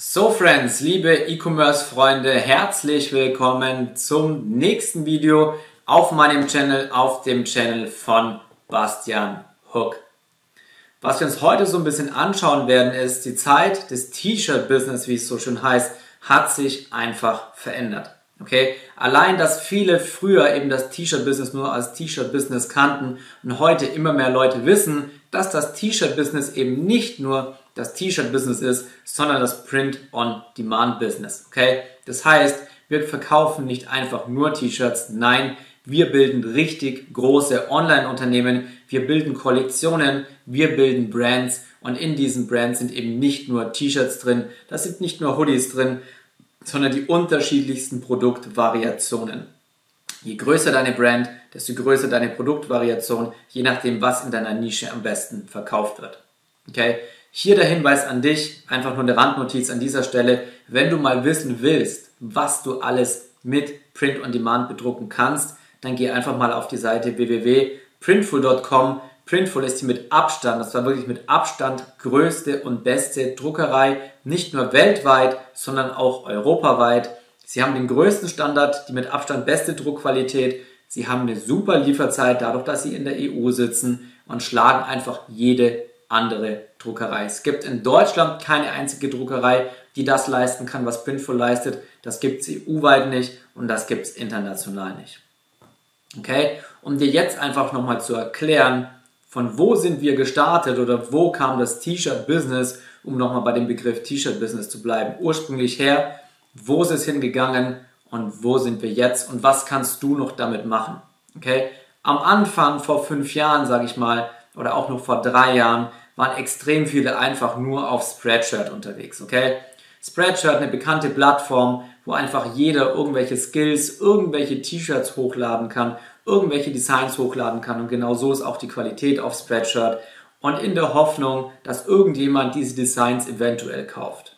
So Friends, liebe E-Commerce-Freunde, herzlich willkommen zum nächsten Video auf meinem Channel, auf dem Channel von Bastian Hook. Was wir uns heute so ein bisschen anschauen werden, ist, die Zeit des T-Shirt-Business, wie es so schön heißt, hat sich einfach verändert. Okay? Allein, dass viele früher eben das T-Shirt-Business nur als T-Shirt-Business kannten und heute immer mehr Leute wissen, dass das T-Shirt-Business eben nicht nur das T-Shirt-Business ist, sondern das Print-on-Demand-Business. Okay? Das heißt, wir verkaufen nicht einfach nur T-Shirts, nein, wir bilden richtig große Online-Unternehmen, wir bilden Kollektionen, wir bilden Brands und in diesen Brands sind eben nicht nur T-Shirts drin, da sind nicht nur Hoodies drin, sondern die unterschiedlichsten Produktvariationen. Je größer deine Brand, desto größer deine Produktvariation, je nachdem, was in deiner Nische am besten verkauft wird. Okay? Hier der Hinweis an dich, einfach nur eine Randnotiz an dieser Stelle. Wenn du mal wissen willst, was du alles mit Print on Demand bedrucken kannst, dann geh einfach mal auf die Seite www.printful.com. Printful ist die mit Abstand, das war wirklich mit Abstand größte und beste Druckerei, nicht nur weltweit, sondern auch europaweit. Sie haben den größten Standard, die mit Abstand beste Druckqualität. Sie haben eine super Lieferzeit, dadurch, dass sie in der EU sitzen und schlagen einfach jede andere Druckerei. Es gibt in Deutschland keine einzige Druckerei, die das leisten kann, was Printful leistet. Das gibt es EU-weit nicht und das gibt es international nicht. Okay? Um dir jetzt einfach nochmal zu erklären, von wo sind wir gestartet oder wo kam das T-Shirt-Business, um nochmal bei dem Begriff T-Shirt-Business zu bleiben, ursprünglich her, wo ist es hingegangen und wo sind wir jetzt und was kannst du noch damit machen. Okay? Am Anfang, vor fünf Jahren, sage ich mal, oder auch noch vor drei Jahren, waren extrem viele einfach nur auf Spreadshirt unterwegs, okay? Spreadshirt, eine bekannte Plattform, wo einfach jeder irgendwelche Skills, irgendwelche T-Shirts hochladen kann, irgendwelche Designs hochladen kann und genau so ist auch die Qualität auf Spreadshirt und in der Hoffnung, dass irgendjemand diese Designs eventuell kauft.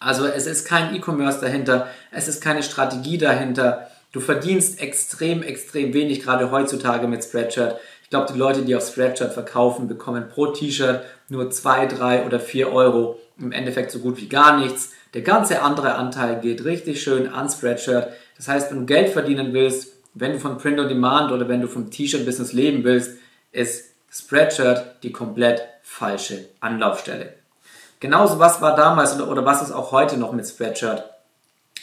Also es ist kein E-Commerce dahinter, es ist keine Strategie dahinter. Du verdienst extrem, extrem wenig, gerade heutzutage mit Spreadshirt. Ich glaube, die Leute, die auf Spreadshirt verkaufen, bekommen pro T-Shirt nur 2, 3 oder 4 Euro. Im Endeffekt so gut wie gar nichts. Der ganze andere Anteil geht richtig schön an Spreadshirt. Das heißt, wenn du Geld verdienen willst, wenn du von Print on Demand oder wenn du vom T-Shirt-Business leben willst, ist Spreadshirt die komplett falsche Anlaufstelle. Genauso was war damals oder, oder was ist auch heute noch mit Spreadshirt.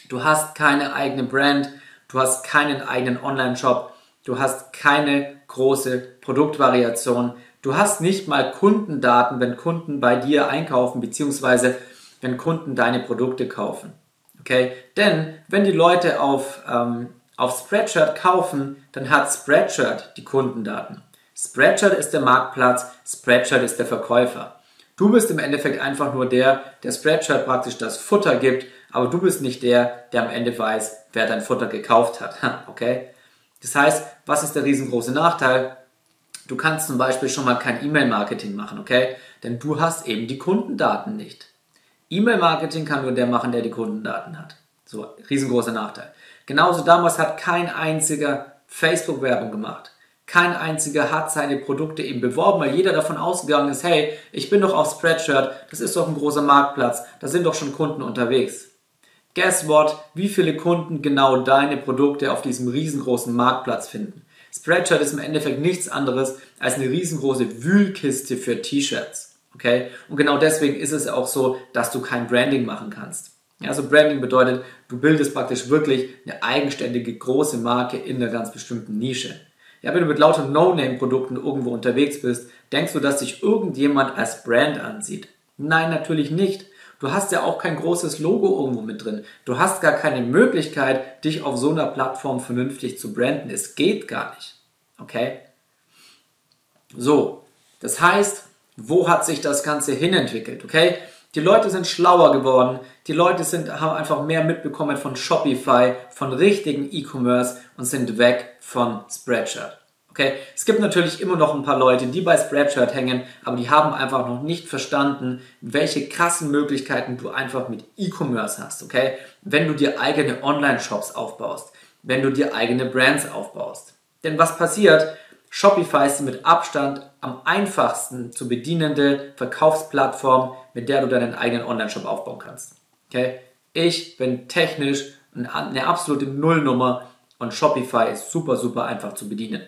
Du hast keine eigene Brand, du hast keinen eigenen Online-Shop, du hast keine große Produktvariation. Du hast nicht mal Kundendaten, wenn Kunden bei dir einkaufen, beziehungsweise wenn Kunden deine Produkte kaufen. Okay? Denn wenn die Leute auf, ähm, auf Spreadshirt kaufen, dann hat Spreadshirt die Kundendaten. Spreadshirt ist der Marktplatz, Spreadshirt ist der Verkäufer. Du bist im Endeffekt einfach nur der, der Spreadshirt praktisch das Futter gibt, aber du bist nicht der, der am Ende weiß, wer dein Futter gekauft hat. Okay? Das heißt, was ist der riesengroße Nachteil? Du kannst zum Beispiel schon mal kein E-Mail-Marketing machen, okay? Denn du hast eben die Kundendaten nicht. E-Mail-Marketing kann nur der machen, der die Kundendaten hat. So, riesengroßer Nachteil. Genauso damals hat kein einziger Facebook-Werbung gemacht. Kein einziger hat seine Produkte eben beworben, weil jeder davon ausgegangen ist, hey, ich bin doch auf Spreadshirt, das ist doch ein großer Marktplatz, da sind doch schon Kunden unterwegs. Guess what? Wie viele Kunden genau deine Produkte auf diesem riesengroßen Marktplatz finden? Spreadshirt ist im Endeffekt nichts anderes als eine riesengroße Wühlkiste für T-Shirts. Okay? Und genau deswegen ist es auch so, dass du kein Branding machen kannst. Also Branding bedeutet, du bildest praktisch wirklich eine eigenständige große Marke in einer ganz bestimmten Nische. Ja, wenn du mit lauter No-Name-Produkten irgendwo unterwegs bist, denkst du, dass sich irgendjemand als Brand ansieht? Nein, natürlich nicht. Du hast ja auch kein großes Logo irgendwo mit drin. Du hast gar keine Möglichkeit, dich auf so einer Plattform vernünftig zu branden. Es geht gar nicht. Okay? So, das heißt, wo hat sich das Ganze hinentwickelt? Okay? Die Leute sind schlauer geworden. Die Leute sind, haben einfach mehr mitbekommen von Shopify, von richtigen E-Commerce und sind weg von Spreadshirt. Okay, es gibt natürlich immer noch ein paar Leute, die bei Spreadshirt hängen, aber die haben einfach noch nicht verstanden, welche krassen Möglichkeiten du einfach mit E-Commerce hast. Okay, wenn du dir eigene Online-Shops aufbaust, wenn du dir eigene Brands aufbaust. Denn was passiert? Shopify ist mit Abstand am einfachsten zu bedienende Verkaufsplattform, mit der du deinen eigenen Online-Shop aufbauen kannst. Okay? Ich bin technisch eine absolute Nullnummer und Shopify ist super, super einfach zu bedienen.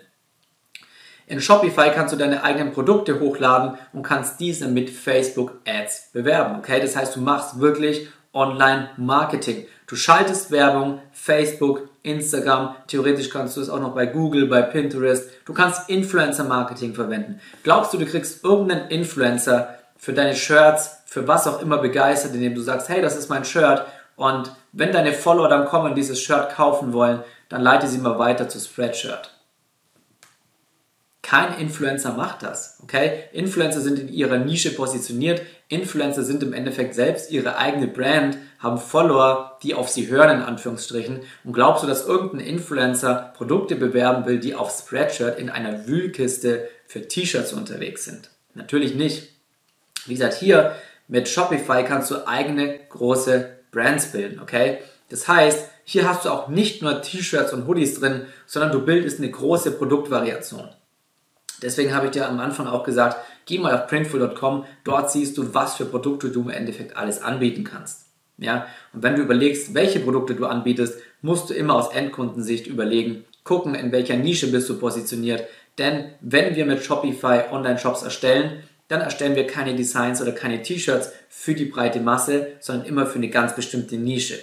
In Shopify kannst du deine eigenen Produkte hochladen und kannst diese mit Facebook Ads bewerben. Okay, das heißt, du machst wirklich Online-Marketing. Du schaltest Werbung, Facebook, Instagram, theoretisch kannst du es auch noch bei Google, bei Pinterest. Du kannst Influencer-Marketing verwenden. Glaubst du, du kriegst irgendeinen Influencer für deine Shirts, für was auch immer begeistert, indem du sagst, hey, das ist mein Shirt und wenn deine Follower dann kommen und dieses Shirt kaufen wollen, dann leite sie mal weiter zu Spreadshirt. Kein Influencer macht das, okay? Influencer sind in ihrer Nische positioniert. Influencer sind im Endeffekt selbst ihre eigene Brand, haben Follower, die auf sie hören, in Anführungsstrichen. Und glaubst du, dass irgendein Influencer Produkte bewerben will, die auf Spreadshirt in einer Wühlkiste für T-Shirts unterwegs sind? Natürlich nicht. Wie gesagt, hier mit Shopify kannst du eigene große Brands bilden, okay? Das heißt, hier hast du auch nicht nur T-Shirts und Hoodies drin, sondern du bildest eine große Produktvariation. Deswegen habe ich dir am Anfang auch gesagt, geh mal auf printful.com, dort siehst du, was für Produkte du im Endeffekt alles anbieten kannst. Ja? Und wenn du überlegst, welche Produkte du anbietest, musst du immer aus Endkundensicht überlegen, gucken, in welcher Nische bist du positioniert. Denn wenn wir mit Shopify Online-Shops erstellen, dann erstellen wir keine Designs oder keine T-Shirts für die breite Masse, sondern immer für eine ganz bestimmte Nische.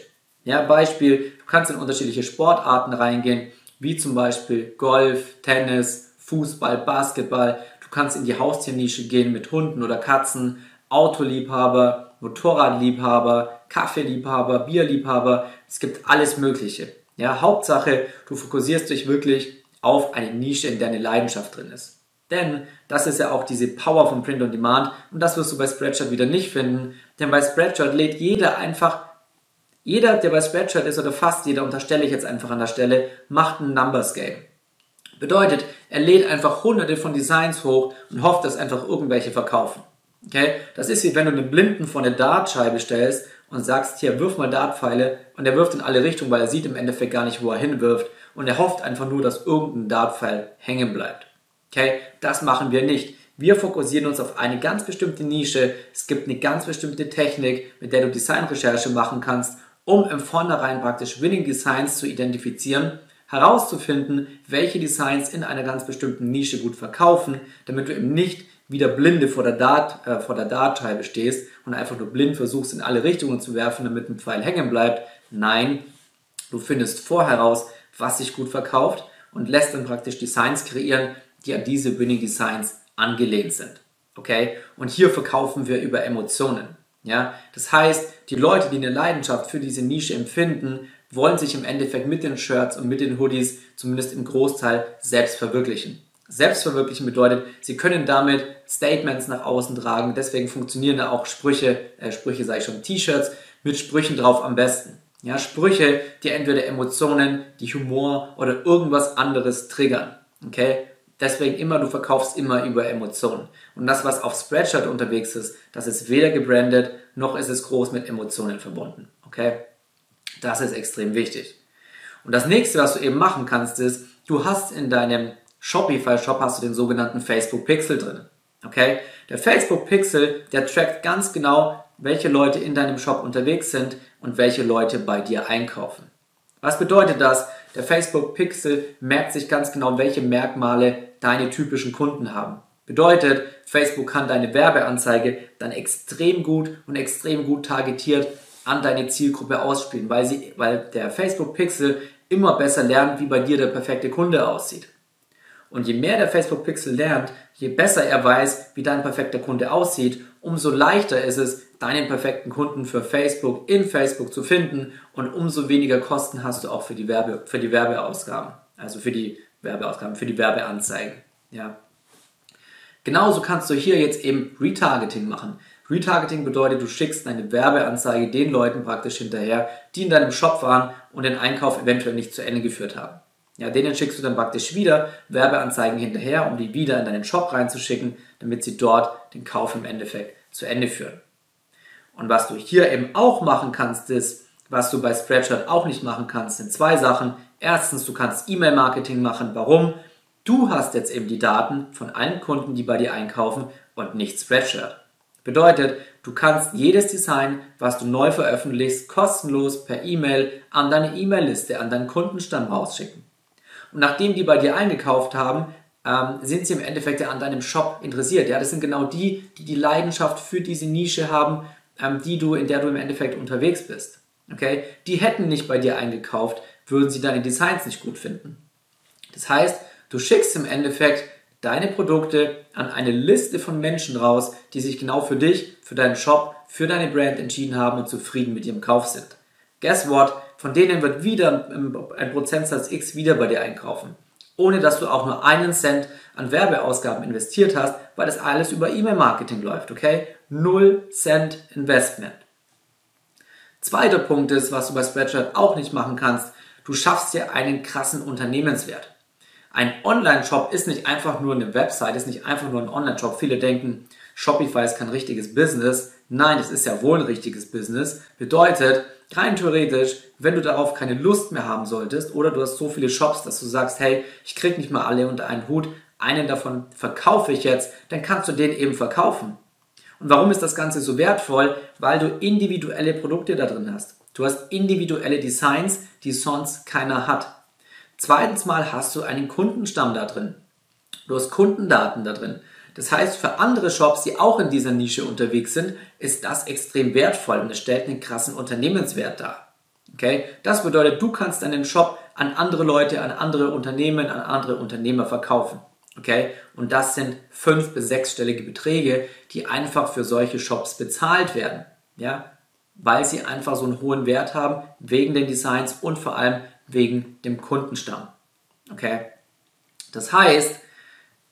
Ja, Beispiel, du kannst in unterschiedliche Sportarten reingehen, wie zum Beispiel Golf, Tennis, Fußball, Basketball. Du kannst in die Haustiernische gehen mit Hunden oder Katzen, Autoliebhaber, Motorradliebhaber, Kaffeeliebhaber, Bierliebhaber. Es gibt alles Mögliche. Ja, Hauptsache, du fokussierst dich wirklich auf eine Nische, in der eine Leidenschaft drin ist. Denn das ist ja auch diese Power von Print on Demand und das wirst du bei Spreadshirt wieder nicht finden. Denn bei Spreadshirt lädt jeder einfach, jeder, der bei Spreadshirt ist oder fast jeder, unterstelle ich jetzt einfach an der Stelle, macht ein Numbers Game. Bedeutet, er lädt einfach hunderte von Designs hoch und hofft, dass einfach irgendwelche verkaufen. Okay? Das ist wie wenn du einen Blinden vor eine Dartscheibe stellst und sagst, hier, wirf mal Dartpfeile und er wirft in alle Richtungen, weil er sieht im Endeffekt gar nicht, wo er hinwirft und er hofft einfach nur, dass irgendein Dartpfeil hängen bleibt. Okay? Das machen wir nicht. Wir fokussieren uns auf eine ganz bestimmte Nische. Es gibt eine ganz bestimmte Technik, mit der du Designrecherche machen kannst, um im Vornherein praktisch Winning Designs zu identifizieren herauszufinden, welche Designs in einer ganz bestimmten Nische gut verkaufen, damit du eben nicht wieder blinde vor der, Dart, äh, vor der Dartscheibe stehst und einfach nur blind versuchst, in alle Richtungen zu werfen, damit ein Pfeil hängen bleibt. Nein, du findest vorher raus, was sich gut verkauft und lässt dann praktisch Designs kreieren, die an diese Winning Designs angelehnt sind. Okay? Und hier verkaufen wir über Emotionen. Ja? Das heißt, die Leute, die eine Leidenschaft für diese Nische empfinden, wollen sich im Endeffekt mit den Shirts und mit den Hoodies zumindest im Großteil selbst verwirklichen. Selbstverwirklichen bedeutet, sie können damit Statements nach außen tragen. Deswegen funktionieren da auch Sprüche, äh, Sprüche sage ich schon, T-Shirts mit Sprüchen drauf am besten. Ja, Sprüche, die entweder Emotionen, die Humor oder irgendwas anderes triggern. Okay? Deswegen immer, du verkaufst immer über Emotionen. Und das, was auf Spreadshirt unterwegs ist, das ist weder gebrandet, noch ist es groß mit Emotionen verbunden. Okay? Das ist extrem wichtig. Und das nächste, was du eben machen kannst, ist, du hast in deinem Shopify-Shop hast du den sogenannten Facebook Pixel drin. Okay? Der Facebook Pixel, der trackt ganz genau, welche Leute in deinem Shop unterwegs sind und welche Leute bei dir einkaufen. Was bedeutet das? Der Facebook Pixel merkt sich ganz genau, welche Merkmale deine typischen Kunden haben. Bedeutet, Facebook kann deine Werbeanzeige dann extrem gut und extrem gut targetiert an deine Zielgruppe ausspielen, weil, sie, weil der Facebook Pixel immer besser lernt, wie bei dir der perfekte Kunde aussieht. Und je mehr der Facebook Pixel lernt, je besser er weiß, wie dein perfekter Kunde aussieht, umso leichter ist es, deinen perfekten Kunden für Facebook in Facebook zu finden und umso weniger Kosten hast du auch für die, Werbe, für die Werbeausgaben, also für die Werbeausgaben, für die Werbeanzeigen. Ja. Genauso kannst du hier jetzt eben Retargeting machen. Retargeting bedeutet, du schickst deine Werbeanzeige den Leuten praktisch hinterher, die in deinem Shop waren und den Einkauf eventuell nicht zu Ende geführt haben. Ja, denen schickst du dann praktisch wieder Werbeanzeigen hinterher, um die wieder in deinen Shop reinzuschicken, damit sie dort den Kauf im Endeffekt zu Ende führen. Und was du hier eben auch machen kannst, ist, was du bei Spreadshirt auch nicht machen kannst, sind zwei Sachen. Erstens, du kannst E-Mail-Marketing machen. Warum? Du hast jetzt eben die Daten von allen Kunden, die bei dir einkaufen und nicht Spreadshirt. Bedeutet, du kannst jedes Design, was du neu veröffentlichst, kostenlos per E-Mail an deine E-Mail-Liste, an deinen Kundenstamm rausschicken. Und nachdem die bei dir eingekauft haben, ähm, sind sie im Endeffekt ja an deinem Shop interessiert. Ja, das sind genau die, die die Leidenschaft für diese Nische haben, ähm, die du, in der du im Endeffekt unterwegs bist. Okay, die hätten nicht bei dir eingekauft, würden sie deine Designs nicht gut finden. Das heißt, du schickst im Endeffekt deine Produkte an eine Liste von Menschen raus, die sich genau für dich, für deinen Shop, für deine Brand entschieden haben und zufrieden mit ihrem Kauf sind. Guess what? Von denen wird wieder ein Prozentsatz X wieder bei dir einkaufen. Ohne dass du auch nur einen Cent an Werbeausgaben investiert hast, weil das alles über E-Mail-Marketing läuft, okay? Null Cent Investment. Zweiter Punkt ist, was du bei Spreadshirt auch nicht machen kannst, du schaffst dir einen krassen Unternehmenswert. Ein Online-Shop ist nicht einfach nur eine Website, ist nicht einfach nur ein Online-Shop. Viele denken, Shopify ist kein richtiges Business. Nein, es ist ja wohl ein richtiges Business. Bedeutet, rein theoretisch, wenn du darauf keine Lust mehr haben solltest oder du hast so viele Shops, dass du sagst, hey, ich krieg nicht mal alle unter einen Hut, einen davon verkaufe ich jetzt, dann kannst du den eben verkaufen. Und warum ist das Ganze so wertvoll? Weil du individuelle Produkte da drin hast. Du hast individuelle Designs, die sonst keiner hat. Zweitens mal hast du einen Kundenstamm da drin. Du hast Kundendaten da drin. Das heißt, für andere Shops, die auch in dieser Nische unterwegs sind, ist das extrem wertvoll und es stellt einen krassen Unternehmenswert dar. Okay? Das bedeutet, du kannst deinen Shop an andere Leute, an andere Unternehmen, an andere Unternehmer verkaufen. Okay? Und das sind fünf- bis sechsstellige Beträge, die einfach für solche Shops bezahlt werden. Ja? Weil sie einfach so einen hohen Wert haben, wegen den Designs und vor allem wegen dem Kundenstamm. Okay? Das heißt,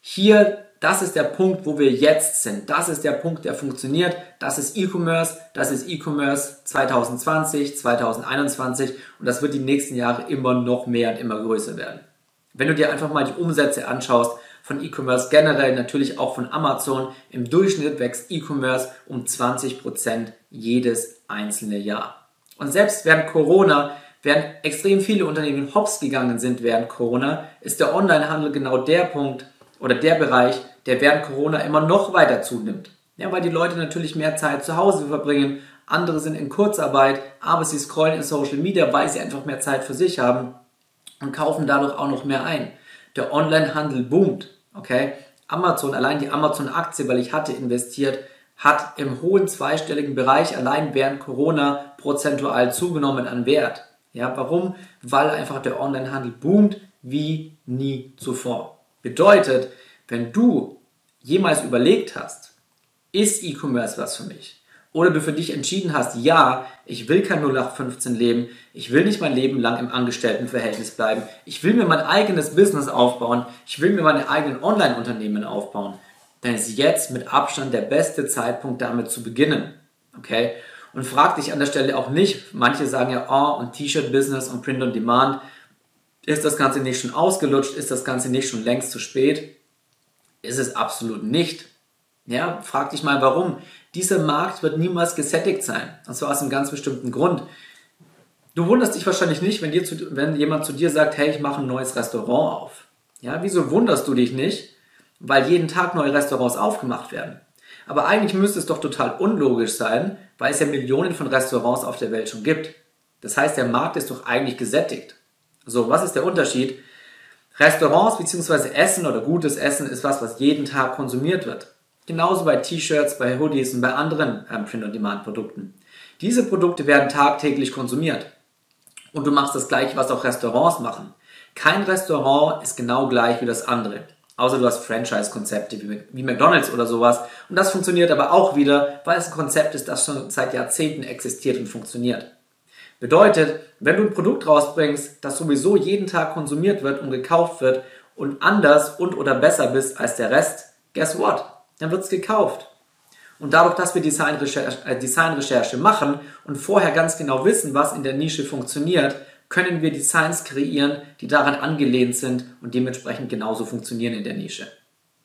hier, das ist der Punkt, wo wir jetzt sind. Das ist der Punkt, der funktioniert. Das ist E-Commerce. Das ist E-Commerce 2020, 2021 und das wird die nächsten Jahre immer noch mehr und immer größer werden. Wenn du dir einfach mal die Umsätze anschaust von E-Commerce generell, natürlich auch von Amazon, im Durchschnitt wächst E-Commerce um 20% jedes einzelne Jahr. Und selbst während Corona Während extrem viele Unternehmen hops gegangen sind während Corona, ist der Onlinehandel genau der Punkt oder der Bereich, der während Corona immer noch weiter zunimmt. Ja, weil die Leute natürlich mehr Zeit zu Hause verbringen, andere sind in Kurzarbeit, aber sie scrollen in Social Media, weil sie einfach mehr Zeit für sich haben und kaufen dadurch auch noch mehr ein. Der Onlinehandel boomt, okay? Amazon, allein die Amazon-Aktie, weil ich hatte investiert, hat im hohen zweistelligen Bereich allein während Corona prozentual zugenommen an Wert. Ja, warum? Weil einfach der Onlinehandel boomt wie nie zuvor. Bedeutet, wenn du jemals überlegt hast, ist E-Commerce was für mich? Oder du für dich entschieden hast, ja, ich will kein 0815 leben, ich will nicht mein Leben lang im Angestelltenverhältnis bleiben, ich will mir mein eigenes Business aufbauen, ich will mir meine eigenen Online-Unternehmen aufbauen, dann ist jetzt mit Abstand der beste Zeitpunkt damit zu beginnen. Okay? Und frag dich an der Stelle auch nicht, manche sagen ja, oh, und T-Shirt-Business und Print on Demand, ist das Ganze nicht schon ausgelutscht, ist das Ganze nicht schon längst zu spät? Ist es absolut nicht. Ja, frag dich mal warum. Dieser Markt wird niemals gesättigt sein. Und zwar aus einem ganz bestimmten Grund. Du wunderst dich wahrscheinlich nicht, wenn, dir zu, wenn jemand zu dir sagt, hey, ich mache ein neues Restaurant auf. Ja, wieso wunderst du dich nicht? Weil jeden Tag neue Restaurants aufgemacht werden. Aber eigentlich müsste es doch total unlogisch sein, weil es ja Millionen von Restaurants auf der Welt schon gibt. Das heißt, der Markt ist doch eigentlich gesättigt. So, was ist der Unterschied? Restaurants bzw. Essen oder gutes Essen ist was, was jeden Tag konsumiert wird. Genauso bei T-Shirts, bei Hoodies und bei anderen ähm, Print-on-Demand-Produkten. Diese Produkte werden tagtäglich konsumiert. Und du machst das gleiche, was auch Restaurants machen. Kein Restaurant ist genau gleich wie das andere. Außer du hast Franchise-Konzepte wie McDonalds oder sowas. Und das funktioniert aber auch wieder, weil es ein Konzept ist, das schon seit Jahrzehnten existiert und funktioniert. Bedeutet, wenn du ein Produkt rausbringst, das sowieso jeden Tag konsumiert wird und gekauft wird und anders und oder besser bist als der Rest, guess what? Dann wird es gekauft. Und dadurch, dass wir Designrecherche, äh, Designrecherche machen und vorher ganz genau wissen, was in der Nische funktioniert, können wir Designs kreieren, die daran angelehnt sind und dementsprechend genauso funktionieren in der Nische.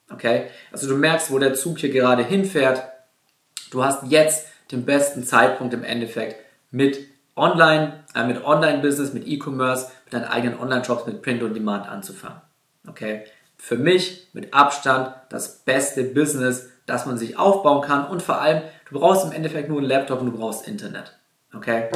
Okay? Also du merkst, wo der Zug hier gerade hinfährt. Du hast jetzt den besten Zeitpunkt im Endeffekt mit Online, äh, mit Online-Business, mit E-Commerce, mit deinen eigenen Online-Shops, mit Print und Demand anzufangen. Okay? für mich mit Abstand das beste Business, das man sich aufbauen kann und vor allem, du brauchst im Endeffekt nur einen Laptop und du brauchst Internet. Okay?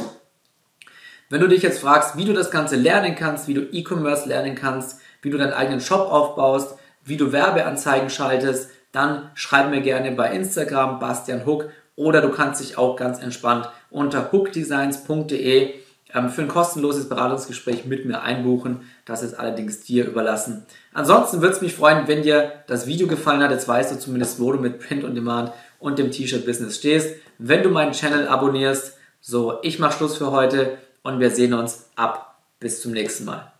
Wenn du dich jetzt fragst, wie du das Ganze lernen kannst, wie du E-Commerce lernen kannst, wie du deinen eigenen Shop aufbaust, wie du Werbeanzeigen schaltest, dann schreib mir gerne bei Instagram Bastian Hook oder du kannst dich auch ganz entspannt unter hookdesigns.de ähm, für ein kostenloses Beratungsgespräch mit mir einbuchen. Das ist allerdings dir überlassen. Ansonsten würde es mich freuen, wenn dir das Video gefallen hat. Jetzt weißt du zumindest, wo du mit Print on Demand und dem T-Shirt-Business stehst. Wenn du meinen Channel abonnierst, so, ich mache Schluss für heute und wir sehen uns ab. Bis zum nächsten Mal.